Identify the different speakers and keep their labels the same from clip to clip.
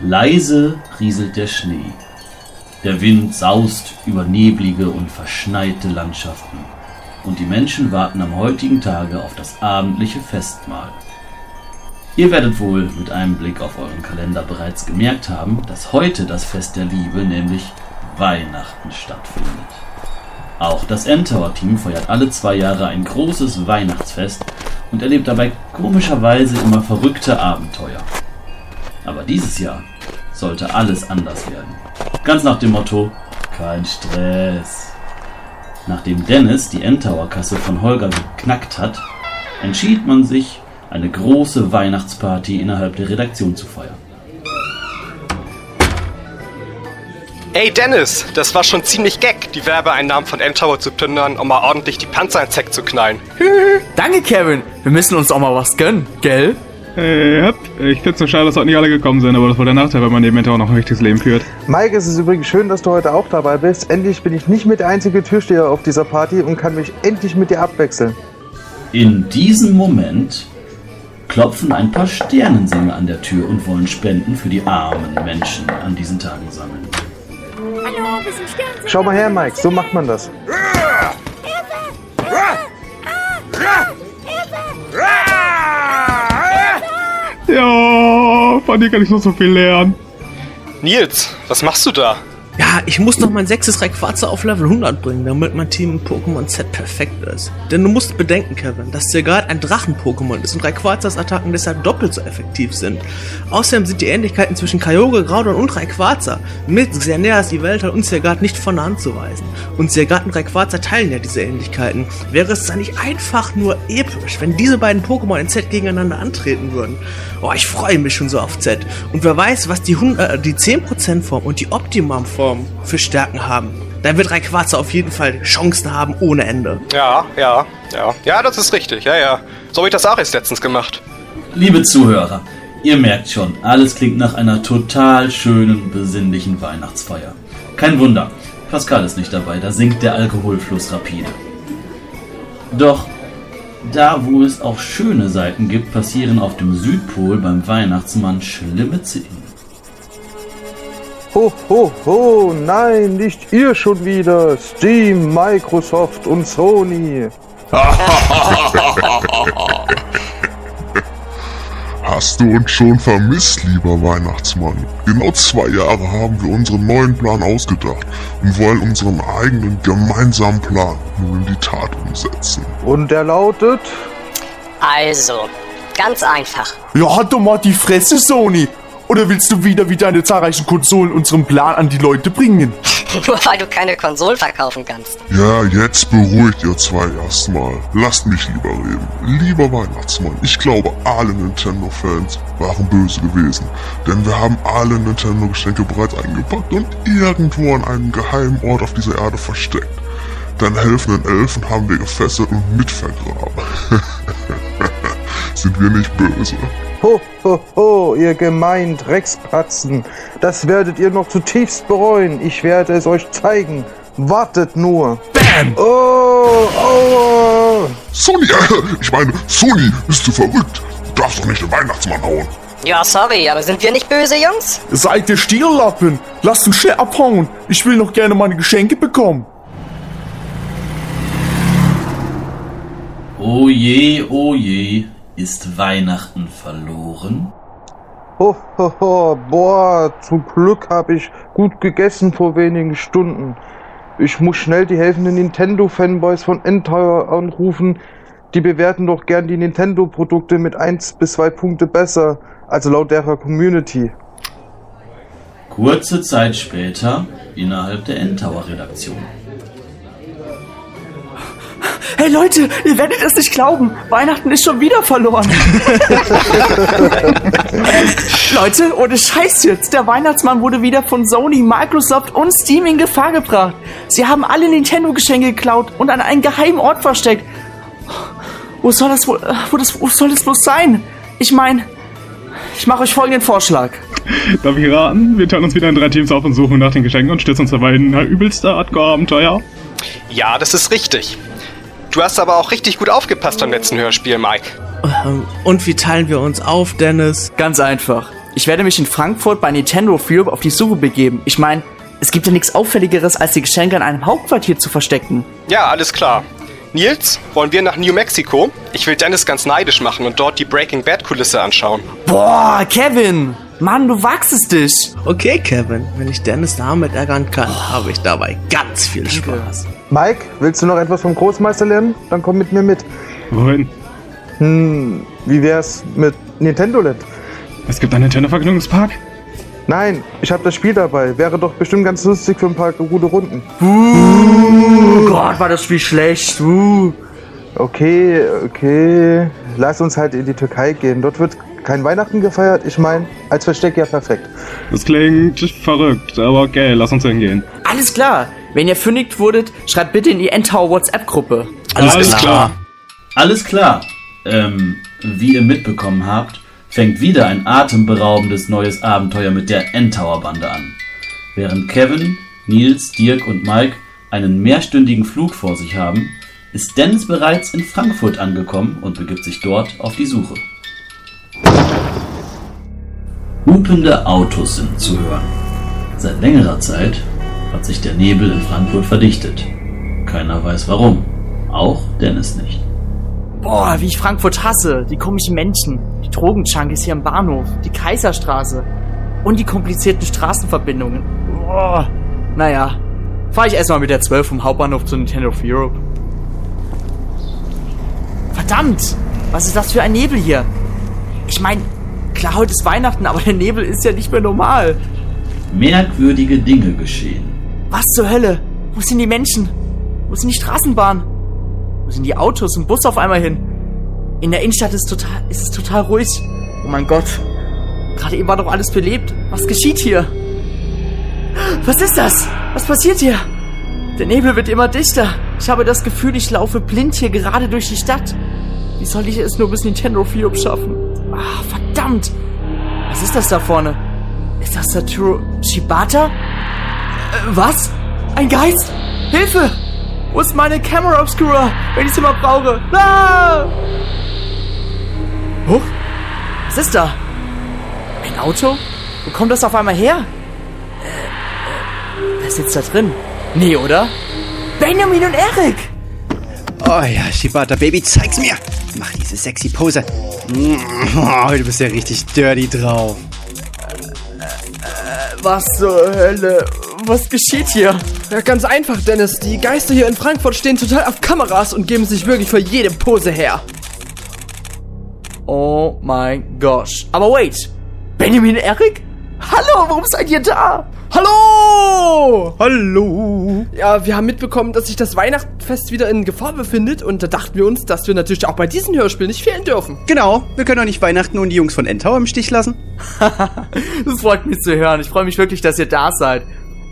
Speaker 1: Leise rieselt der Schnee. Der Wind saust über neblige und verschneite Landschaften. Und die Menschen warten am heutigen Tage auf das abendliche Festmahl. Ihr werdet wohl mit einem Blick auf euren Kalender bereits gemerkt haben, dass heute das Fest der Liebe, nämlich Weihnachten, stattfindet. Auch das Endtower-Team feiert alle zwei Jahre ein großes Weihnachtsfest und erlebt dabei komischerweise immer verrückte Abenteuer. Aber dieses Jahr sollte alles anders werden. Ganz nach dem Motto, kein Stress. Nachdem Dennis die Endtower-Kasse von Holger geknackt hat, entschied man sich, eine große Weihnachtsparty innerhalb der Redaktion zu feiern.
Speaker 2: Ey Dennis, das war schon ziemlich geck, die Werbeeinnahmen von M-Tower zu plündern, um mal ordentlich die Panzer ins Heck zu knallen.
Speaker 3: Danke, Kevin. Wir müssen uns auch mal was gönnen, gell?
Speaker 4: Äh. Ich find's so schade, dass heute nicht alle gekommen sind, aber das war der Nachteil, wenn man neben M-Tower noch ein richtiges Leben führt.
Speaker 5: Mike, es ist übrigens schön, dass du heute auch dabei bist. Endlich bin ich nicht mit der einzige Türsteher auf dieser Party und kann mich endlich mit dir abwechseln.
Speaker 1: In diesem Moment klopfen ein paar Sternensänger an der Tür und wollen Spenden für die armen Menschen an diesen Tagen sammeln.
Speaker 5: Hallo, wir sind Sternsänger. Schau mal her, Mike, so macht man das.
Speaker 4: Ja, von dir kann ich noch so viel lernen.
Speaker 2: Nils, was machst du da?
Speaker 3: Ja, ich muss noch mein sechstes Rayquaza auf Level 100 bringen, damit mein Team im Pokémon Z perfekt ist. Denn du musst bedenken, Kevin, dass Zergat ein Drachen-Pokémon ist und Rayquazas Attacken deshalb doppelt so effektiv sind. Außerdem sind die Ähnlichkeiten zwischen Kyogre, Groudon und Rayquaza mit Xerneas, Yveltal und Zergat nicht von der Hand zu weisen. Und Zergat und Rayquaza teilen ja diese Ähnlichkeiten. Wäre es dann nicht einfach nur episch, wenn diese beiden Pokémon in Z gegeneinander antreten würden? Oh, ich freue mich schon so auf Z. Und wer weiß, was die, 100, äh, die 10% Form und die Optimum-Form für Stärken haben. Dann wird Rayquaza auf jeden Fall Chancen haben ohne Ende.
Speaker 2: Ja, ja, ja. Ja, das ist richtig. Ja, ja. So habe ich das auch erst letztens gemacht.
Speaker 1: Liebe Zuhörer, ihr merkt schon, alles klingt nach einer total schönen, besinnlichen Weihnachtsfeier. Kein Wunder, Pascal ist nicht dabei, da sinkt der Alkoholfluss rapide. Doch da, wo es auch schöne Seiten gibt, passieren auf dem Südpol beim Weihnachtsmann schlimme Dingen.
Speaker 5: Ho, ho, ho, nein, nicht ihr schon wieder. Steam, Microsoft und Sony.
Speaker 6: Hast du uns schon vermisst, lieber Weihnachtsmann? Genau zwei Jahre haben wir unseren neuen Plan ausgedacht und wollen unseren eigenen gemeinsamen Plan nun in die Tat umsetzen.
Speaker 5: Und der lautet?
Speaker 7: Also, ganz einfach.
Speaker 3: Ja, halt doch mal die Fresse, Sony. Oder willst du wieder wie deine zahlreichen Konsolen unseren Plan an die Leute bringen?
Speaker 7: Nur weil du keine Konsolen verkaufen kannst.
Speaker 6: Ja, jetzt beruhigt ihr zwei erstmal. Lasst mich lieber reden. Lieber Weihnachtsmann, ich glaube, alle Nintendo-Fans waren böse gewesen. Denn wir haben alle Nintendo-Geschenke bereits eingepackt und irgendwo an einem geheimen Ort auf dieser Erde versteckt. Deinen helfenden Elfen haben wir gefesselt und mitvergraben. Sind wir nicht böse?
Speaker 5: Ho, ho, ho, ihr gemeinen Dreckspratzen. Das werdet ihr noch zutiefst bereuen. Ich werde es euch zeigen. Wartet nur.
Speaker 3: Bam!
Speaker 5: Oh, oh.
Speaker 6: Sony, äh, ich meine, Sony, bist du verrückt? Du darfst doch nicht den Weihnachtsmann hauen.
Speaker 7: Ja, sorry, aber sind wir nicht böse, Jungs?
Speaker 3: Seid ihr Stiellappen? Lasst uns schnell abhauen. Ich will noch gerne meine Geschenke bekommen.
Speaker 1: Oh je, oh je, ist Weihnachten verloren?
Speaker 5: Ho, ho, ho. Boah, zum Glück habe ich gut gegessen vor wenigen Stunden. Ich muss schnell die helfenden Nintendo-Fanboys von Entire anrufen. Die bewerten doch gern die Nintendo-Produkte mit 1 bis 2 Punkte besser, also laut derer Community.
Speaker 1: Kurze Zeit später innerhalb der Endtower-Redaktion.
Speaker 3: Hey Leute, ihr werdet es nicht glauben. Weihnachten ist schon wieder verloren. Leute, ohne Scheiß jetzt. Der Weihnachtsmann wurde wieder von Sony, Microsoft und Steam in Gefahr gebracht. Sie haben alle Nintendo-Geschenke geklaut und an einen geheimen Ort versteckt. Wo soll das wohl, wo, das, wo soll das bloß sein? Ich meine, ich mache euch folgenden Vorschlag.
Speaker 4: Darf ich raten? Wir teilen uns wieder in drei Teams auf und suchen nach den Geschenken und stürzen uns dabei in ein übelste Hardcore-Abenteuer.
Speaker 2: Ja, das ist richtig. Du hast aber auch richtig gut aufgepasst beim letzten Hörspiel, Mike.
Speaker 3: Ähm, Und wie teilen wir uns auf, Dennis?
Speaker 8: Ganz einfach. Ich werde mich in Frankfurt bei Nintendo of Europe auf die Suche begeben. Ich meine, es gibt ja nichts Auffälligeres, als die Geschenke in einem Hauptquartier zu verstecken.
Speaker 2: Ja, alles klar. Nils, wollen wir nach New Mexico? Ich will Dennis ganz neidisch machen und dort die Breaking Bad Kulisse anschauen.
Speaker 8: Boah, Kevin! Mann, du wagst es dich!
Speaker 3: Okay, Kevin, wenn ich Dennis damit ärgern kann, habe ich dabei ganz viel Spaß.
Speaker 5: Mike, willst du noch etwas vom Großmeister lernen? Dann komm mit mir mit.
Speaker 4: Wohin?
Speaker 5: Hm, wie wär's mit Nintendo Land?
Speaker 4: Es gibt einen Nintendo-Vergnügungspark?
Speaker 5: Nein, ich habe das Spiel dabei. Wäre doch bestimmt ganz lustig für ein paar gute Runden.
Speaker 8: Oh Gott, war das Spiel schlecht. Uh.
Speaker 5: Okay, okay. Lass uns halt in die Türkei gehen. Dort wird kein Weihnachten gefeiert. Ich meine, als Versteck ja perfekt.
Speaker 4: Das klingt verrückt, aber okay, lass uns hingehen.
Speaker 8: Alles klar. Wenn ihr fündigt wurdet, schreibt bitte in die Endtower WhatsApp-Gruppe.
Speaker 4: Alles, klar.
Speaker 1: Alles klar. Ähm, wie ihr mitbekommen habt, fängt wieder ein atemberaubendes neues Abenteuer mit der Endtower-Bande an. Während Kevin, Nils, Dirk und Mike einen mehrstündigen Flug vor sich haben, ist Dennis bereits in Frankfurt angekommen und begibt sich dort auf die Suche. Hupende Autos sind zu hören. Seit längerer Zeit hat sich der Nebel in Frankfurt verdichtet. Keiner weiß warum. Auch Dennis nicht.
Speaker 8: Boah, wie ich Frankfurt hasse. Die komischen Menschen, die Drogenjunkies hier am Bahnhof, die Kaiserstraße und die komplizierten Straßenverbindungen. Boah. Naja, fahre ich erstmal mit der 12 vom Hauptbahnhof zu Nintendo of Europe. Verdammt! Was ist das für ein Nebel hier? Ich meine, klar, heute ist Weihnachten, aber der Nebel ist ja nicht mehr normal.
Speaker 1: Merkwürdige Dinge geschehen.
Speaker 8: Was zur Hölle? Wo sind die Menschen? Wo sind die Straßenbahnen? Wo sind die Autos und Bus auf einmal hin? In der Innenstadt ist, total, ist es total ruhig. Oh mein Gott. Gerade eben war doch alles belebt. Was geschieht hier? Was ist das? Was passiert hier? Der Nebel wird immer dichter. Ich habe das Gefühl, ich laufe blind hier gerade durch die Stadt. Wie soll ich es nur bis Nintendo of Europe schaffen? Ah, verdammt. Was ist das da vorne? Ist das Satoru Shibata? Äh, was? Ein Geist? Hilfe! Wo ist meine Camera Obscura, wenn ich sie mal brauche? Ah! Huch, was ist da? Ein Auto? Wo kommt das auf einmal her? Äh, äh, wer sitzt da drin? Nee, oder? Benjamin und Eric!
Speaker 9: Oh ja, Shibata Baby, zeig's mir. Mach diese sexy Pose. Oh, du bist ja richtig dirty drauf.
Speaker 8: Was zur Hölle? Was geschieht hier?
Speaker 10: Ja, ganz einfach, Dennis. Die Geister hier in Frankfurt stehen total auf Kameras und geben sich wirklich für jede Pose her.
Speaker 8: Oh mein gosh. Aber wait. Benjamin Eric? Hallo, warum seid ihr da?
Speaker 10: Hallo!
Speaker 9: Hallo.
Speaker 10: Ja, wir haben mitbekommen, dass sich das Weihnachtsfest wieder in Gefahr befindet und da dachten wir uns, dass wir natürlich auch bei diesem Hörspiel nicht fehlen dürfen.
Speaker 9: Genau, wir können doch nicht Weihnachten und die Jungs von Endtower im Stich lassen.
Speaker 8: das freut mich zu hören. Ich freue mich wirklich, dass ihr da seid.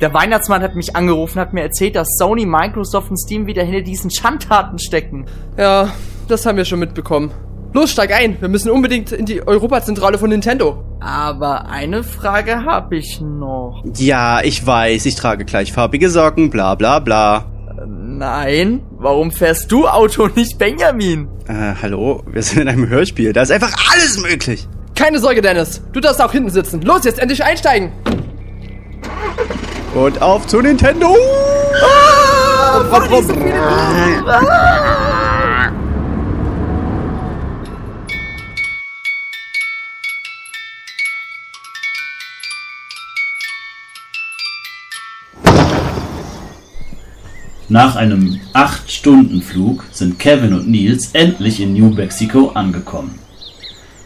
Speaker 8: Der Weihnachtsmann hat mich angerufen, hat mir erzählt, dass Sony, Microsoft und Steam wieder hinter diesen Schandtaten stecken.
Speaker 10: Ja, das haben wir schon mitbekommen. Los, steig ein. Wir müssen unbedingt in die Europazentrale von Nintendo.
Speaker 8: Aber eine Frage habe ich noch.
Speaker 9: Ja, ich weiß, ich trage gleichfarbige Socken, bla bla bla.
Speaker 8: Nein, warum fährst du Auto und nicht Benjamin?
Speaker 9: Äh, hallo, wir sind in einem Hörspiel, da ist einfach alles möglich.
Speaker 10: Keine Sorge, Dennis. Du darfst auch hinten sitzen. Los, jetzt endlich einsteigen.
Speaker 9: Und auf zu Nintendo!
Speaker 8: Ah, warum
Speaker 1: Nach einem 8-Stunden-Flug sind Kevin und Nils endlich in New Mexico angekommen.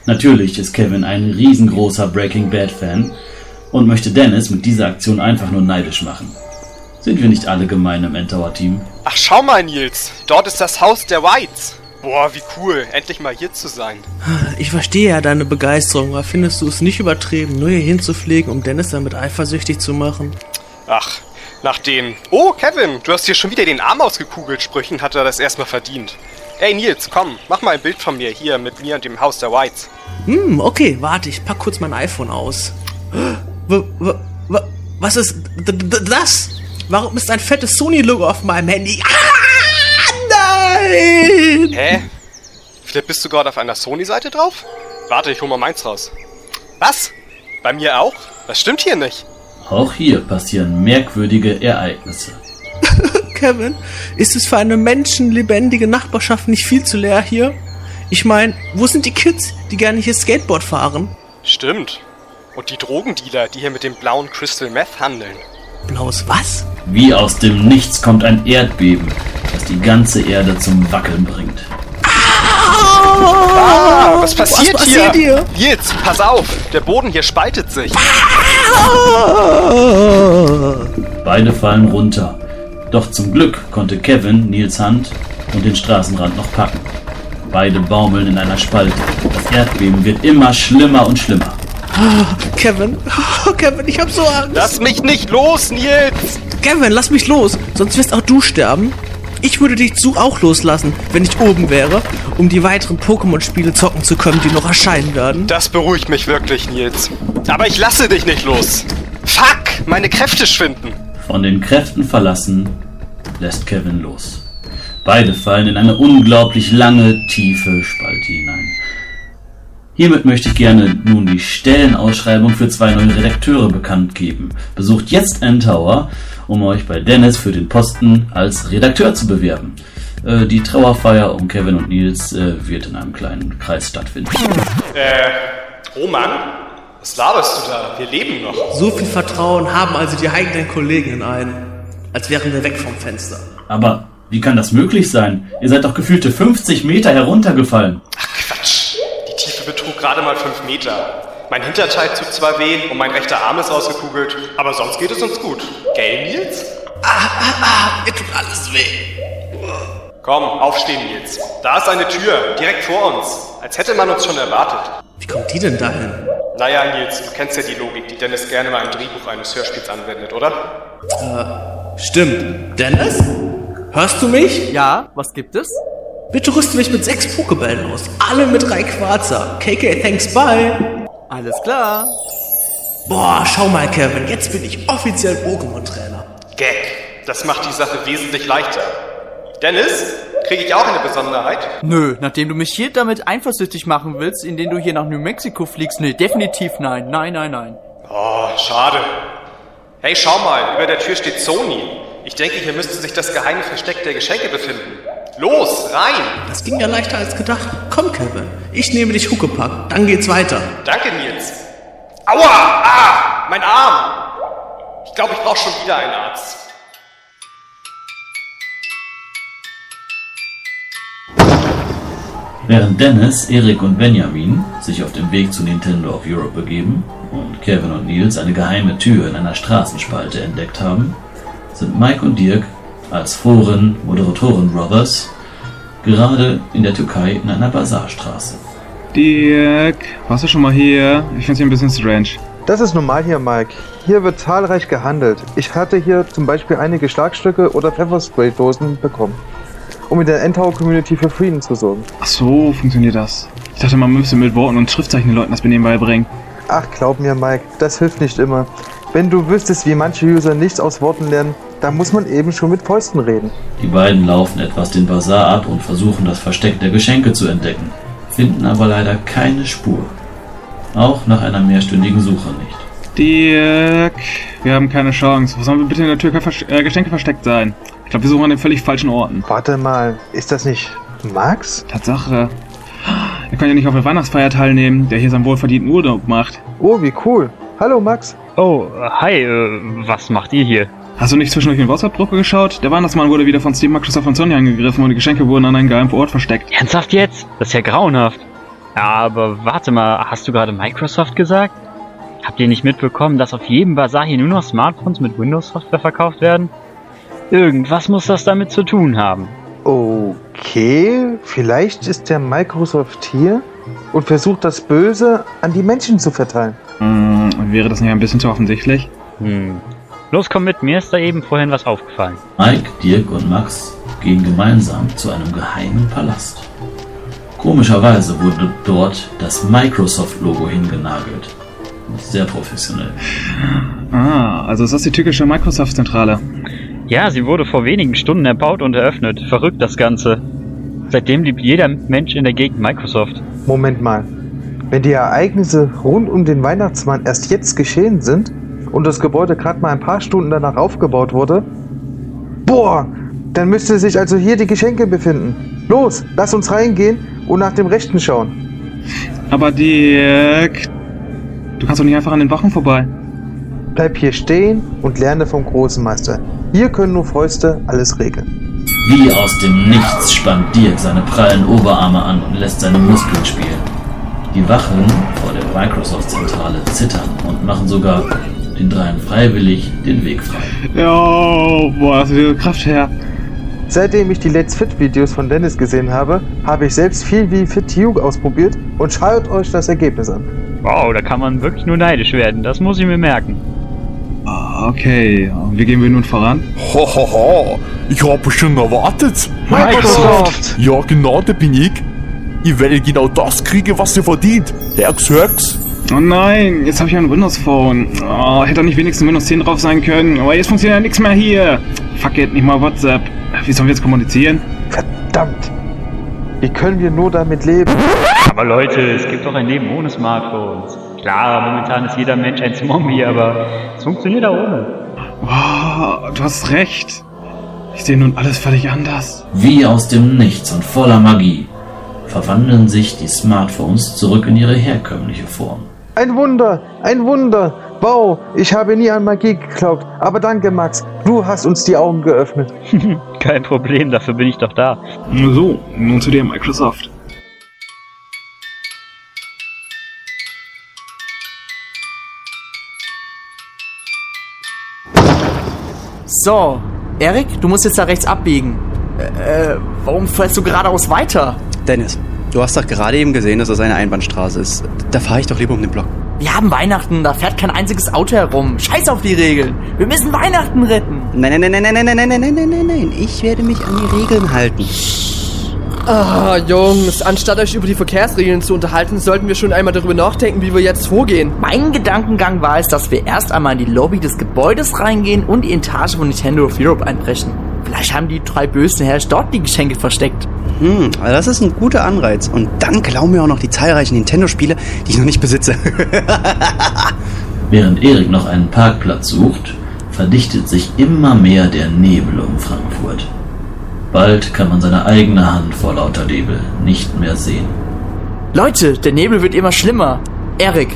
Speaker 1: Natürlich ist Kevin ein riesengroßer Breaking Bad-Fan und möchte Dennis mit dieser Aktion einfach nur neidisch machen. Sind wir nicht alle gemein im Endtower-Team?
Speaker 2: Ach, schau mal, Nils. Dort ist das Haus der Whites. Boah, wie cool, endlich mal hier zu sein.
Speaker 3: Ich verstehe ja deine Begeisterung, aber findest du es nicht übertrieben, nur hier hinzufliegen, um Dennis damit eifersüchtig zu machen?
Speaker 2: Ach, nach den Oh, Kevin, du hast hier schon wieder den Arm ausgekugelt Sprüchen, hat er das erstmal verdient. Ey, Nils, komm, mach mal ein Bild von mir hier mit mir und dem Haus der Whites.
Speaker 3: Hm, okay, warte, ich pack kurz mein iPhone aus. W was ist das? Warum ist ein fettes Sony-Logo auf meinem Handy? Ah, nein!
Speaker 2: Hä? Vielleicht bist du gerade auf einer Sony-Seite drauf? Warte, ich hol mal meins raus. Was? Bei mir auch? Das stimmt hier nicht.
Speaker 1: Auch hier passieren merkwürdige Ereignisse.
Speaker 3: Kevin, ist es für eine menschenlebendige Nachbarschaft nicht viel zu leer hier? Ich meine, wo sind die Kids, die gerne hier Skateboard fahren?
Speaker 2: Stimmt. Und die Drogendealer, die hier mit dem blauen Crystal Meth handeln.
Speaker 3: Blaues was?
Speaker 1: Wie aus dem Nichts kommt ein Erdbeben, das die ganze Erde zum Wackeln bringt.
Speaker 2: Ah, was passiert,
Speaker 3: was passiert hier?
Speaker 2: hier? Nils, pass auf, der Boden hier spaltet sich.
Speaker 1: Beide fallen runter. Doch zum Glück konnte Kevin Nils Hand und den Straßenrand noch packen. Beide baumeln in einer Spalte. Das Erdbeben wird immer schlimmer und schlimmer.
Speaker 3: Kevin, oh, Kevin, ich hab so Angst.
Speaker 2: Lass mich nicht los, Nils!
Speaker 3: Kevin, lass mich los, sonst wirst auch du sterben. Ich würde dich zu auch loslassen, wenn ich oben wäre, um die weiteren Pokémon-Spiele zocken zu können, die noch erscheinen werden.
Speaker 2: Das beruhigt mich wirklich, Nils. Aber ich lasse dich nicht los. Fuck, meine Kräfte schwinden.
Speaker 1: Von den Kräften verlassen lässt Kevin los. Beide fallen in eine unglaublich lange, tiefe Spalte hinein. Hiermit möchte ich gerne nun die Stellenausschreibung für zwei neue Redakteure bekannt geben. Besucht jetzt N-Tower, um euch bei Dennis für den Posten als Redakteur zu bewerben. Äh, die Trauerfeier um Kevin und Nils äh, wird in einem kleinen Kreis stattfinden.
Speaker 2: Äh, Roman? Was laberst du da? Wir leben noch.
Speaker 3: So viel Vertrauen haben also die eigenen Kollegen in einen, als wären wir weg vom Fenster.
Speaker 1: Aber wie kann das möglich sein? Ihr seid doch gefühlte 50 Meter heruntergefallen.
Speaker 2: Ach Quatsch. Die Tiefe betrug gerade mal 5 Meter. Mein Hinterteil tut zwar weh und mein rechter Arm ist ausgekugelt, aber sonst geht es uns gut. Gell, Nils?
Speaker 3: Ah, ah, ah, mir tut alles weh.
Speaker 2: Komm, aufstehen, Nils. Da ist eine Tür, direkt vor uns. Als hätte man uns schon erwartet.
Speaker 3: Wie kommt die denn dahin?
Speaker 2: Naja, Nils, du kennst ja die Logik, die Dennis gerne mal im Drehbuch eines Hörspiels anwendet, oder?
Speaker 3: Äh, stimmt. Dennis? Hörst du mich?
Speaker 8: Ja, was gibt es?
Speaker 3: Bitte rüste mich mit sechs Pokebällen aus. Alle mit drei Quarzer. KK, thanks, bye.
Speaker 8: Alles klar.
Speaker 3: Boah, schau mal, Kevin. Jetzt bin ich offiziell Pokémon-Trainer.
Speaker 2: Gag. Das macht die Sache wesentlich leichter. Dennis, kriege ich auch eine Besonderheit?
Speaker 8: Nö, nachdem du mich hier damit eifersüchtig machen willst, indem du hier nach New Mexico fliegst, nee, definitiv nein. Nein, nein, nein.
Speaker 2: Oh, schade. Hey, schau mal, über der Tür steht Sony. Ich denke, hier müsste sich das geheime Versteck der Geschenke befinden. Los, rein!
Speaker 3: Das ging ja leichter als gedacht. Komm, Kevin. Ich nehme dich Huckepack. Dann geht's weiter.
Speaker 2: Danke, Nils. Aua! Ah! Mein Arm! Ich glaube, ich brauche schon wieder einen Arzt.
Speaker 1: Während Dennis, Erik und Benjamin sich auf dem Weg zu Nintendo of Europe begeben und Kevin und Nils eine geheime Tür in einer Straßenspalte entdeckt haben, sind Mike und Dirk als Foren Moderatoren Brothers gerade in der Türkei in einer Bazarstraße.
Speaker 4: Dirk, warst du schon mal hier? Ich find's hier ein bisschen strange.
Speaker 5: Das ist normal hier, Mike. Hier wird zahlreich gehandelt. Ich hatte hier zum Beispiel einige Schlagstücke oder Pfefferspray-Dosen bekommen, um in der Endtower-Community für Frieden zu sorgen.
Speaker 4: Ach so, funktioniert das. Ich dachte, man müsste mit Worten und Schriftzeichen den Leuten das Benehmen beibringen.
Speaker 5: Ach, glaub mir, Mike, das hilft nicht immer. Wenn du wüsstest, wie manche User nichts aus Worten lernen, dann muss man eben schon mit Fäusten reden.
Speaker 1: Die beiden laufen etwas den Bazar ab und versuchen das Versteck der Geschenke zu entdecken, finden aber leider keine Spur. Auch nach einer mehrstündigen Suche nicht.
Speaker 4: Dirk, wir haben keine Chance. Wo sollen wir bitte in der Türkei vers äh, Geschenke versteckt sein? Ich glaube, wir suchen an den völlig falschen Orten.
Speaker 5: Warte mal, ist das nicht Max?
Speaker 4: Tatsache. Er kann ja nicht auf der Weihnachtsfeier teilnehmen, der hier seinen wohlverdienten Urlaub macht.
Speaker 5: Oh, wie cool. Hallo, Max.
Speaker 11: Oh, hi, äh, was macht ihr hier?
Speaker 4: Hast du nicht zwischendurch in WhatsApp-Gruppe geschaut? Der Weihnachtsmann wurde wieder von Steve, Microsoft und Sony angegriffen und die Geschenke wurden an einen geheimen Ort versteckt.
Speaker 11: Ernsthaft jetzt? Das ist ja grauenhaft. Ja, aber warte mal, hast du gerade Microsoft gesagt? Habt ihr nicht mitbekommen, dass auf jedem Bazar hier nur noch Smartphones mit Windows-Software verkauft werden? Irgendwas muss das damit zu tun haben.
Speaker 5: Okay, vielleicht ist der Microsoft hier und versucht das Böse an die Menschen zu verteilen.
Speaker 4: Hm, wäre das nicht ein bisschen zu offensichtlich?
Speaker 11: Hm. Los, komm mit, mir ist da eben vorhin was aufgefallen.
Speaker 1: Mike, Dirk und Max gehen gemeinsam zu einem geheimen Palast. Komischerweise wurde dort das Microsoft-Logo hingenagelt. Sehr professionell.
Speaker 4: Ah, also ist das die türkische Microsoft-Zentrale.
Speaker 11: Ja, sie wurde vor wenigen Stunden erbaut und eröffnet. Verrückt das Ganze. Seitdem liebt jeder Mensch in der Gegend Microsoft.
Speaker 5: Moment mal. Wenn die Ereignisse rund um den Weihnachtsmann erst jetzt geschehen sind und das Gebäude gerade mal ein paar Stunden danach aufgebaut wurde, boah, dann müsste sich also hier die Geschenke befinden. Los, lass uns reingehen und nach dem Rechten schauen.
Speaker 4: Aber Dirk, du kannst doch nicht einfach an den Wachen vorbei.
Speaker 5: Bleib hier stehen und lerne vom großen Meister. Hier können nur Fäuste alles regeln.
Speaker 1: Wie aus dem Nichts spannt Dirk seine prallen Oberarme an und lässt seine Muskeln spielen. Die Wachen vor der Microsoft-Zentrale zittern und machen sogar den dreien freiwillig den Weg frei.
Speaker 4: Ja, boah, hast du diese Kraft her.
Speaker 5: Seitdem ich die Let's Fit Videos von Dennis gesehen habe, habe ich selbst viel wie Fit You ausprobiert und schaut euch das Ergebnis an.
Speaker 11: Wow, da kann man wirklich nur neidisch werden. Das muss ich mir merken.
Speaker 4: Ah, Okay, wie gehen wir nun voran?
Speaker 12: Hahaha, ich habe schon erwartet.
Speaker 4: Microsoft.
Speaker 12: Ja, genau, der bin ich. Ich werde genau das kriegen, was ihr verdient. Herx, Herx.
Speaker 4: Oh nein, jetzt habe ich ein Windows Phone. Oh, hätte doch nicht wenigstens Windows 10 drauf sein können. Aber jetzt funktioniert ja nichts mehr hier. Fuck it, nicht mal WhatsApp. Wie sollen wir jetzt kommunizieren?
Speaker 5: Verdammt! Wie können wir nur damit leben?
Speaker 11: Aber Leute, es gibt doch ein Leben ohne Smartphones. Klar, momentan ist jeder Mensch ein Zombie, aber es funktioniert auch ohne.
Speaker 4: Oh, du hast recht. Ich sehe nun alles völlig anders.
Speaker 1: Wie aus dem Nichts und voller Magie verwandeln sich die Smartphones zurück in ihre herkömmliche Form.
Speaker 5: Ein Wunder, ein Wunder. Wow, ich habe nie an Magie geglaubt. Aber danke, Max. Du hast uns die Augen geöffnet.
Speaker 11: Kein Problem, dafür bin ich doch da.
Speaker 4: So, nun zu dir, Microsoft.
Speaker 8: So, Erik, du musst jetzt da rechts abbiegen. Äh, warum fährst du geradeaus weiter?
Speaker 9: Dennis, du hast doch gerade eben gesehen, dass das eine Einbahnstraße ist. Da fahre ich doch lieber um den Block.
Speaker 8: Wir haben Weihnachten, da fährt kein einziges Auto herum. Scheiß auf die Regeln. Wir müssen Weihnachten retten.
Speaker 9: Nein, nein, nein, nein, nein, nein, nein, nein, nein, nein, nein, nein. Ich werde mich an die Regeln halten.
Speaker 10: Ah, Jungs, anstatt euch über die Verkehrsregeln zu unterhalten, sollten wir schon einmal darüber nachdenken, wie wir jetzt vorgehen.
Speaker 8: Mein Gedankengang war es, dass wir erst einmal in die Lobby des Gebäudes reingehen und die Etage von Nintendo of Europe einbrechen. Vielleicht haben die drei bösen Herrs dort die Geschenke versteckt.
Speaker 9: Hm, also das ist ein guter Anreiz. Und dann glauben wir auch noch die zahlreichen Nintendo-Spiele, die ich noch nicht besitze.
Speaker 1: Während Erik noch einen Parkplatz sucht, verdichtet sich immer mehr der Nebel um Frankfurt. Bald kann man seine eigene Hand vor lauter Nebel nicht mehr sehen.
Speaker 8: Leute, der Nebel wird immer schlimmer. Erik,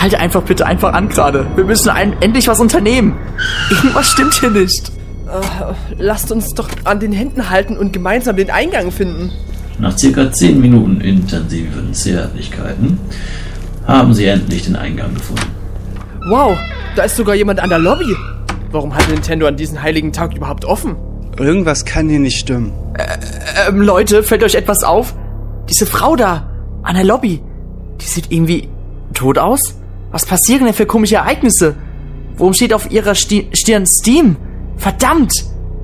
Speaker 8: halte einfach bitte einfach an gerade. Wir müssen ein, endlich was unternehmen. Irgendwas stimmt hier nicht.
Speaker 10: Äh, lasst uns doch an den Händen halten und gemeinsam den Eingang finden.
Speaker 1: Nach circa 10 Minuten intensiven Zärtlichkeiten haben sie endlich den Eingang gefunden.
Speaker 10: Wow, da ist sogar jemand an der Lobby. Warum hat Nintendo an diesem heiligen Tag überhaupt offen?
Speaker 9: Irgendwas kann hier nicht stimmen.
Speaker 8: Ähm, Leute, fällt euch etwas auf? Diese Frau da, an der Lobby, die sieht irgendwie tot aus? Was passieren denn für komische Ereignisse? Warum steht auf ihrer Sti Stirn Steam? Verdammt!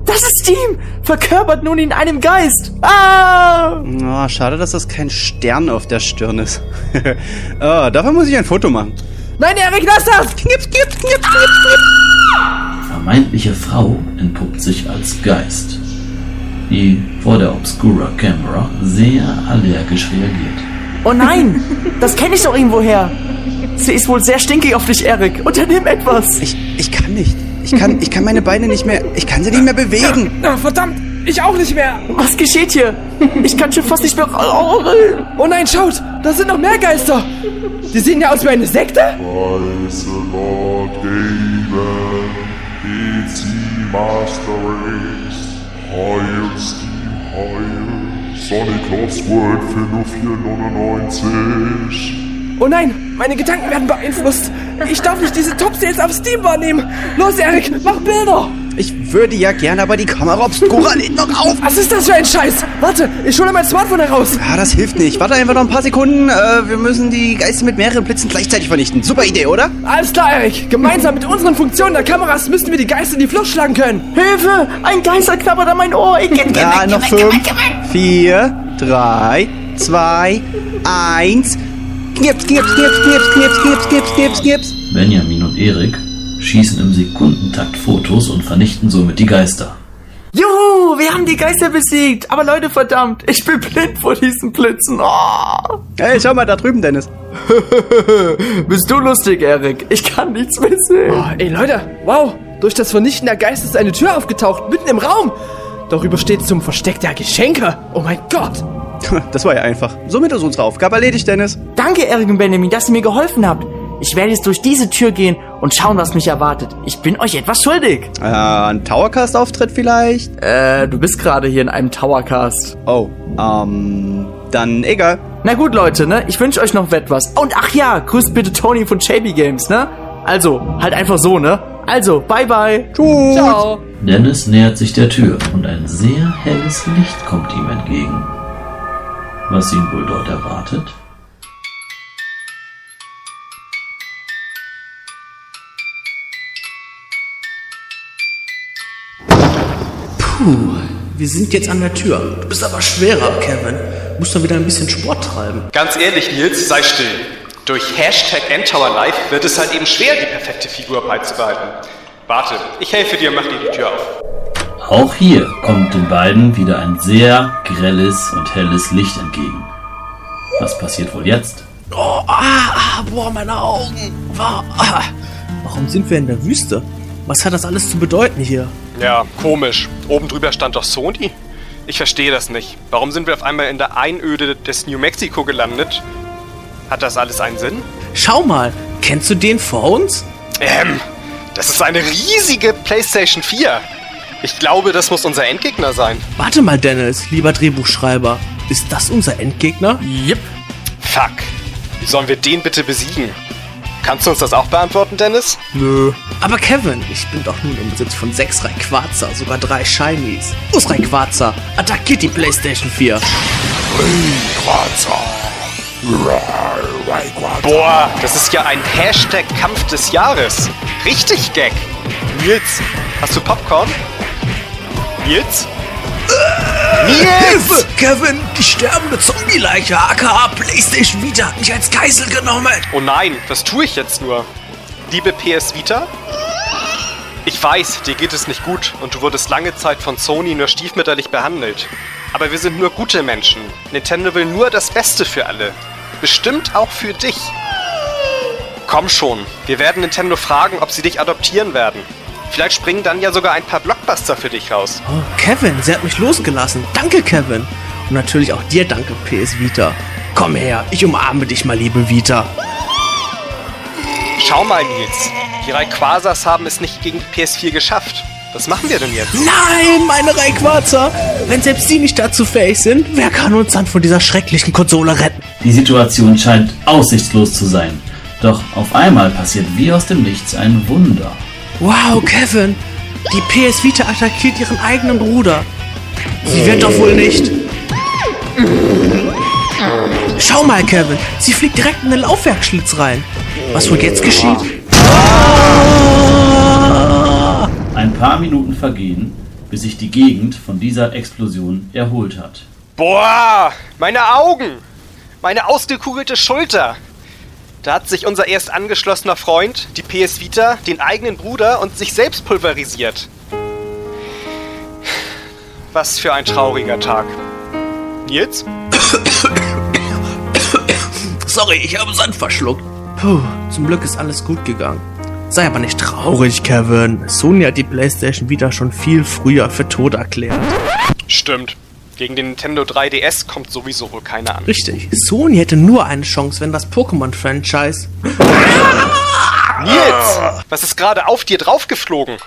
Speaker 8: Das ist Steam! Verkörpert nun in einem Geist! Ah!
Speaker 9: Oh, schade, dass das kein Stern auf der Stirn ist. oh, dafür muss ich ein Foto machen.
Speaker 10: Nein, Erik, lass das!
Speaker 8: Knips, knips, knips, knips, knips!
Speaker 1: Die vermeintliche Frau entpuppt sich als Geist, die vor der Obscura Camera sehr allergisch reagiert.
Speaker 8: Oh nein! Das kenne ich doch irgendwoher! Sie ist wohl sehr stinkig auf dich, Erik. Unternimm etwas!
Speaker 9: Ich, ich kann nicht. Ich kann, ich kann meine Beine nicht mehr. Ich kann sie nicht mehr bewegen.
Speaker 10: Na, verdammt! Ich auch nicht mehr!
Speaker 8: Was geschieht hier? Ich kann schon fast nicht mehr.
Speaker 10: Oh nein, schaut! Da sind noch mehr Geister! Die sehen ja aus wie eine Sekte!
Speaker 6: Weiße Lord Gaben, PC Master Race, Heil Steam Heil, Sonic Lost World für nur 4,99.
Speaker 10: Oh nein, meine Gedanken werden beeinflusst. Ich darf nicht diese Top-Sales auf Steam wahrnehmen. Los, Erik, mach Bilder!
Speaker 9: Ich würde ja gerne, aber die Kamera Obscura lädt noch auf.
Speaker 10: Was ist das für ein Scheiß? Warte, ich hole mein Smartphone heraus.
Speaker 9: Ja, das hilft nicht. Warte einfach noch ein paar Sekunden. Äh, wir müssen die Geister mit mehreren Blitzen gleichzeitig vernichten. Super Idee, oder?
Speaker 10: Alles klar, Erik. Gemeinsam mit unseren Funktionen der Kameras müssen wir die Geister in die Flucht schlagen können.
Speaker 8: Hilfe! Ein Geister knabbert an mein Ohr. Ich geb,
Speaker 9: Ja, noch fünf, vier, drei, zwei, eins. Knips, knips, knips, knips, knips, knips, knips, knips, knips.
Speaker 1: Benjamin und Erik schießen im Sekundentakt Fotos und vernichten somit die Geister.
Speaker 8: Juhu, wir haben die Geister besiegt. Aber Leute, verdammt, ich bin blind vor diesen Blitzen. Oh.
Speaker 9: Hey, schau mal da drüben, Dennis.
Speaker 8: Bist du lustig, Erik? Ich kann nichts mehr sehen.
Speaker 10: Oh, ey, Leute, wow. Durch das Vernichten der Geister ist eine Tür aufgetaucht, mitten im Raum. Darüber steht zum Versteck der Geschenke. Oh mein Gott.
Speaker 9: Das war ja einfach. Somit ist unsere Aufgabe erledigt, Dennis.
Speaker 8: Danke, Erik und Benjamin, dass ihr mir geholfen habt. Ich werde jetzt durch diese Tür gehen und schauen, was mich erwartet. Ich bin euch etwas schuldig.
Speaker 9: Äh, ein Towercast-Auftritt vielleicht?
Speaker 8: Äh, du bist gerade hier in einem Towercast.
Speaker 9: Oh, ähm, dann egal.
Speaker 8: Na gut, Leute, ne? Ich wünsche euch noch etwas. Und ach ja, grüßt bitte Tony von JB Games, ne? Also, halt einfach so, ne? Also, bye bye.
Speaker 9: Tschüss.
Speaker 10: Ciao.
Speaker 1: Dennis nähert sich der Tür und ein sehr helles Licht kommt ihm entgegen. Was ihn wohl dort erwartet?
Speaker 3: Puh, wir sind jetzt an der Tür. Du bist aber schwerer, Kevin. Musst doch wieder ein bisschen Sport treiben.
Speaker 2: Ganz ehrlich, Nils, sei still. Durch Hashtag NTowerLife wird es halt eben schwer, die perfekte Figur beizubehalten. Warte, ich helfe dir und mach dir die Tür auf.
Speaker 1: Auch hier kommt den beiden wieder ein sehr grelles und helles Licht entgegen. Was passiert wohl jetzt?
Speaker 3: Oh, ah, ah, boah, meine Augen. Ah, ah. Warum sind wir in der Wüste? Was hat das alles zu bedeuten hier?
Speaker 2: Ja, komisch. Oben drüber stand doch Sony. Ich verstehe das nicht. Warum sind wir auf einmal in der Einöde des New Mexico gelandet? Hat das alles einen Sinn?
Speaker 3: Schau mal, kennst du den vor uns?
Speaker 2: Ähm, das ist eine riesige PlayStation 4. Ich glaube, das muss unser Endgegner sein.
Speaker 3: Warte mal, Dennis, lieber Drehbuchschreiber. Ist das unser Endgegner?
Speaker 8: Yep.
Speaker 2: Fuck. Wie sollen wir den bitte besiegen? Kannst du uns das auch beantworten, Dennis?
Speaker 3: Nö. Aber Kevin, ich bin doch nun im Besitz von sechs Rayquaza, sogar drei Shinies. Los, Rayquaza, attackiert die PlayStation 4.
Speaker 2: Boah, das ist ja ein Hashtag-Kampf des Jahres. Richtig Gag. Nils, hast du Popcorn? Nils?
Speaker 3: Hilfe! Kevin, die sterbende Zombie-Leiche, aka PlayStation Vita, hat mich als Geisel genommen.
Speaker 2: Oh nein, was tue ich jetzt nur? Liebe PS Vita? Ich weiß, dir geht es nicht gut und du wurdest lange Zeit von Sony nur stiefmütterlich behandelt. Aber wir sind nur gute Menschen. Nintendo will nur das Beste für alle. Bestimmt auch für dich. Komm schon, wir werden Nintendo fragen, ob sie dich adoptieren werden. Vielleicht springen dann ja sogar ein paar Blockbuster für dich raus.
Speaker 3: Oh, Kevin, sie hat mich losgelassen. Danke, Kevin. Und natürlich auch dir danke, PS Vita. Komm her, ich umarme dich mal, liebe Vita.
Speaker 2: Schau mal, Nils. Die Rayquazas haben es nicht gegen die PS4 geschafft. Was machen wir denn jetzt?
Speaker 3: Nein, meine Rayquaza! Wenn selbst sie nicht dazu fähig sind, wer kann uns dann von dieser schrecklichen Konsole retten?
Speaker 1: Die Situation scheint aussichtslos zu sein. Doch auf einmal passiert wie aus dem Nichts ein Wunder.
Speaker 3: Wow, Kevin! Die PS Vita attackiert ihren eigenen Bruder. Sie wird doch wohl nicht. Schau mal, Kevin. Sie fliegt direkt in den Laufwerksschlitz rein. Was wohl jetzt geschieht?
Speaker 1: Ein paar Minuten vergehen, bis sich die Gegend von dieser Explosion erholt hat.
Speaker 2: Boah, meine Augen! Meine ausgekugelte Schulter! Da hat sich unser erst angeschlossener Freund, die PS Vita, den eigenen Bruder und sich selbst pulverisiert. Was für ein trauriger Tag. Nils?
Speaker 3: Sorry, ich habe Sand verschluckt. Puh, zum Glück ist alles gut gegangen. Sei aber nicht traurig, Kevin. Sony hat die PlayStation Vita schon viel früher für tot erklärt.
Speaker 2: Stimmt. Gegen den Nintendo 3DS kommt sowieso wohl keiner an.
Speaker 3: Richtig. Sony hätte nur eine Chance, wenn das Pokémon-Franchise.
Speaker 2: Nils! Was ist gerade auf dir draufgeflogen?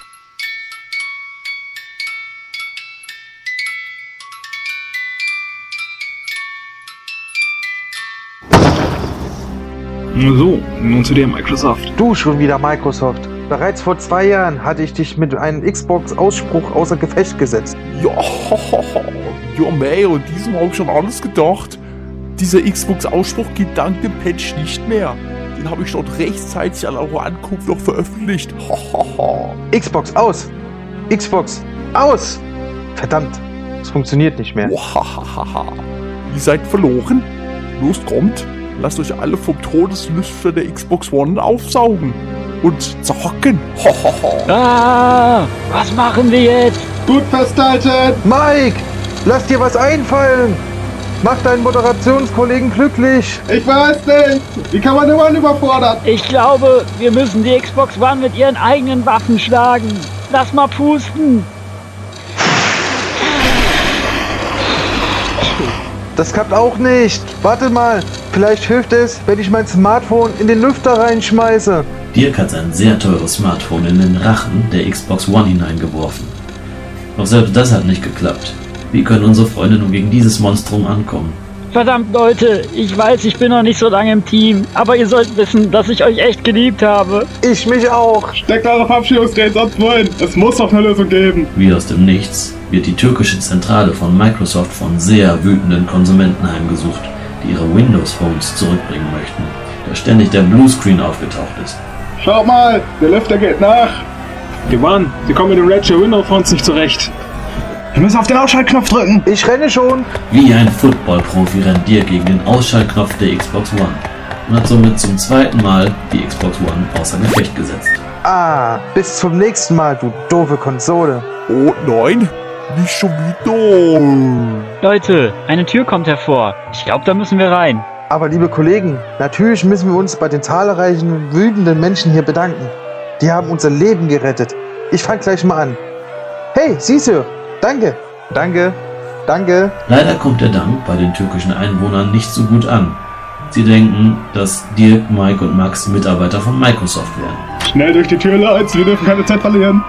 Speaker 4: So, nun zu dir, Microsoft.
Speaker 5: Du schon wieder Microsoft. Bereits vor zwei Jahren hatte ich dich mit einem Xbox-Ausspruch außer Gefecht gesetzt.
Speaker 12: Ja, ja, mei, und diesem habe ich schon alles gedacht. Dieser Xbox-Ausspruch geht dank dem Patch nicht mehr. Den habe ich dort rechtzeitig an eurer Ankunft noch veröffentlicht.
Speaker 5: Xbox aus! Xbox aus! Verdammt, es funktioniert nicht mehr.
Speaker 12: Ihr seid verloren? Los, kommt! Lasst euch alle vom Todeslüfter der Xbox One aufsaugen. Und zocken. Hohoho.
Speaker 11: Ah, was machen wir jetzt?
Speaker 5: Gut festhalten! Mike, lass dir was einfallen! Mach deinen Moderationskollegen glücklich!
Speaker 13: Ich weiß nicht! Wie kann man den Mann überfordern?
Speaker 11: Ich glaube, wir müssen die Xbox One mit ihren eigenen Waffen schlagen. Lass mal pusten.
Speaker 5: Das klappt auch nicht. Warte mal, vielleicht hilft es, wenn ich mein Smartphone in den Lüfter reinschmeiße.
Speaker 1: Dirk hat sein sehr teures Smartphone in den Rachen der Xbox One hineingeworfen. Doch selbst das hat nicht geklappt. Wie können unsere Freunde nun gegen dieses Monstrum ankommen?
Speaker 11: Verdammt, Leute, ich weiß, ich bin noch nicht so lange im Team, aber ihr sollt wissen, dass ich euch echt geliebt habe.
Speaker 5: Ich mich auch.
Speaker 13: Steckt eure Verabschiedungsreden sonst wohin. Es muss doch eine Lösung geben.
Speaker 1: Wie aus dem Nichts wird die türkische Zentrale von Microsoft von sehr wütenden Konsumenten heimgesucht, die ihre Windows-Phones zurückbringen möchten, da ständig der Bluescreen aufgetaucht ist.
Speaker 13: Schaut mal, der Lüfter geht nach.
Speaker 4: Gewann, sie kommen mit dem Ratchet Window Fonts nicht zurecht. Wir müssen auf den Ausschaltknopf drücken.
Speaker 5: Ich renne schon.
Speaker 1: Wie ein Football-Profi rennt Dirk gegen den Ausschaltknopf der Xbox One und hat somit zum zweiten Mal die Xbox One außer Gefecht gesetzt.
Speaker 5: Ah, bis zum nächsten Mal, du doofe Konsole.
Speaker 12: Oh nein, nicht schon wieder.
Speaker 11: Leute, eine Tür kommt hervor. Ich glaube, da müssen wir rein.
Speaker 5: Aber liebe Kollegen, natürlich müssen wir uns bei den zahlreichen wütenden Menschen hier bedanken. Die haben unser Leben gerettet. Ich fang gleich mal an. Hey, Sisu, danke, danke, danke.
Speaker 1: Leider kommt der Dank bei den türkischen Einwohnern nicht so gut an. Sie denken, dass Dirk, Mike und Max Mitarbeiter von Microsoft wären.
Speaker 13: Schnell durch die Tür, Leute, wir dürfen keine Zeit verlieren.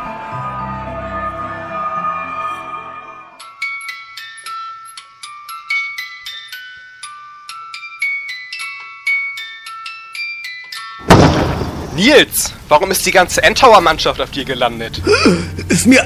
Speaker 2: Nils, warum ist die ganze Endtower-Mannschaft auf dir gelandet?
Speaker 3: Ist mir.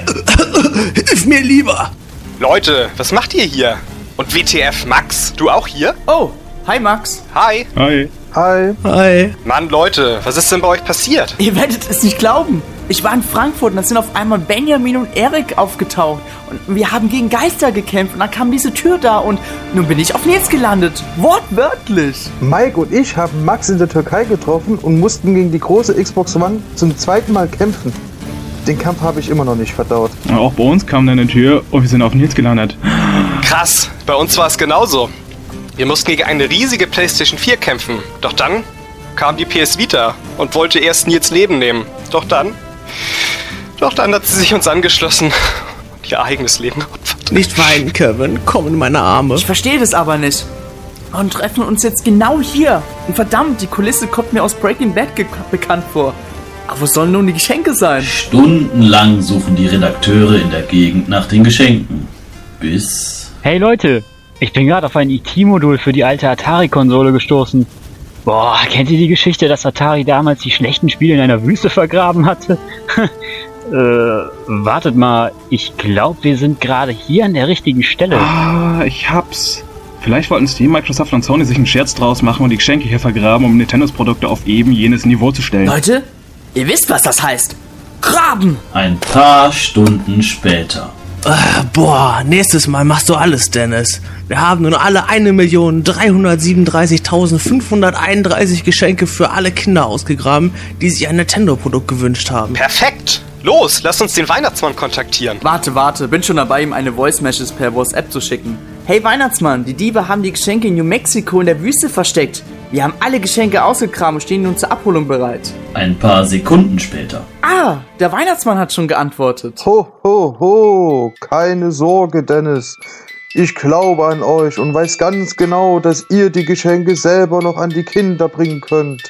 Speaker 3: ist mir lieber.
Speaker 2: Leute, was macht ihr hier? Und WTF, Max, du auch hier?
Speaker 8: Oh, hi Max.
Speaker 2: Hi.
Speaker 4: Hi.
Speaker 5: Hi.
Speaker 3: Hi.
Speaker 2: Mann, Leute, was ist denn bei euch passiert?
Speaker 8: Ihr werdet es nicht glauben. Ich war in Frankfurt und da sind auf einmal Benjamin und Erik aufgetaucht. Und wir haben gegen Geister gekämpft und dann kam diese Tür da und nun bin ich auf Nils gelandet. Wortwörtlich.
Speaker 5: Mike und ich haben Max in der Türkei getroffen und mussten gegen die große Xbox One zum zweiten Mal kämpfen. Den Kampf habe ich immer noch nicht verdaut.
Speaker 4: Auch bei uns kam dann eine Tür und wir sind auf Nils gelandet.
Speaker 2: Krass, bei uns war es genauso. Wir mussten gegen eine riesige PlayStation 4 kämpfen. Doch dann kam die PS Vita und wollte erst Nils Leben nehmen. Doch dann. Doch dann hat sie sich uns angeschlossen und ihr eigenes Leben geopfert.
Speaker 3: Nicht weinen, Kevin. Komm in meine Arme.
Speaker 8: Ich verstehe das aber nicht. Und treffen uns jetzt genau hier. Und verdammt, die Kulisse kommt mir aus Breaking Bad bekannt vor. Aber wo sollen nun die Geschenke sein?
Speaker 1: Stundenlang suchen die Redakteure in der Gegend nach den Geschenken. Bis.
Speaker 11: Hey Leute, ich bin gerade auf ein IT-Modul für die alte Atari-Konsole gestoßen. Boah, kennt ihr die Geschichte, dass Atari damals die schlechten Spiele in einer Wüste vergraben hatte? äh, wartet mal, ich glaube, wir sind gerade hier an der richtigen Stelle.
Speaker 4: Ah, ich hab's. Vielleicht wollten Steam, Microsoft und Sony sich einen Scherz draus machen und die Geschenke hier vergraben, um Nintendos Produkte auf eben jenes Niveau zu stellen.
Speaker 8: Leute, ihr wisst, was das heißt. Graben!
Speaker 1: Ein paar Stunden später.
Speaker 3: Ah, boah, nächstes Mal machst du alles, Dennis. Wir haben nun alle 1.337.531 Geschenke für alle Kinder ausgegraben, die sich ein Nintendo-Produkt gewünscht haben.
Speaker 2: Perfekt! Los, lass uns den Weihnachtsmann kontaktieren.
Speaker 8: Warte, warte, bin schon dabei, ihm eine Voice Message per WhatsApp zu schicken. Hey Weihnachtsmann, die Diebe haben die Geschenke in New Mexico in der Wüste versteckt. Wir haben alle Geschenke ausgekramt und stehen nun zur Abholung bereit.
Speaker 1: Ein paar Sekunden später.
Speaker 8: Ah, der Weihnachtsmann hat schon geantwortet.
Speaker 5: Ho, ho, ho. Keine Sorge, Dennis. Ich glaube an euch und weiß ganz genau, dass ihr die Geschenke selber noch an die Kinder bringen könnt.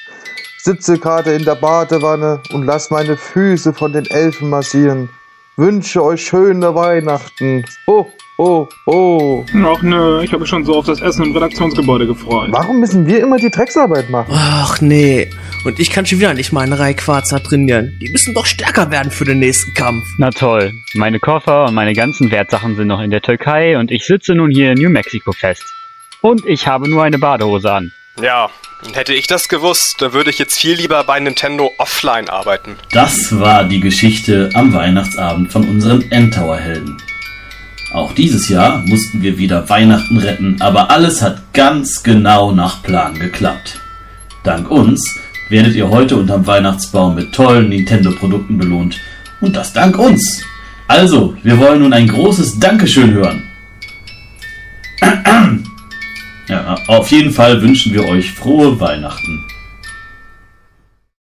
Speaker 5: Sitze gerade in der Badewanne und lass meine Füße von den Elfen massieren. Wünsche euch schöne Weihnachten. Ho, ho, ho.
Speaker 4: Ach nö, ich habe mich schon so auf das Essen im Redaktionsgebäude gefreut.
Speaker 5: Warum müssen wir immer die Drecksarbeit machen?
Speaker 3: Ach nee. Und ich kann schon wieder nicht meine Reihe Quarzer trainieren. Die müssen doch stärker werden für den nächsten Kampf.
Speaker 11: Na toll, meine Koffer und meine ganzen Wertsachen sind noch in der Türkei und ich sitze nun hier in New Mexico fest. Und ich habe nur eine Badehose an.
Speaker 2: Ja, und hätte ich das gewusst, dann würde ich jetzt viel lieber bei Nintendo offline arbeiten.
Speaker 1: Das war die Geschichte am Weihnachtsabend von unseren Endtower-Helden. Auch dieses Jahr mussten wir wieder Weihnachten retten, aber alles hat ganz genau nach Plan geklappt. Dank uns werdet ihr heute unterm Weihnachtsbaum mit tollen Nintendo-Produkten belohnt. Und das dank uns. Also, wir wollen nun ein großes Dankeschön hören. Ja, auf jeden Fall wünschen wir euch frohe Weihnachten.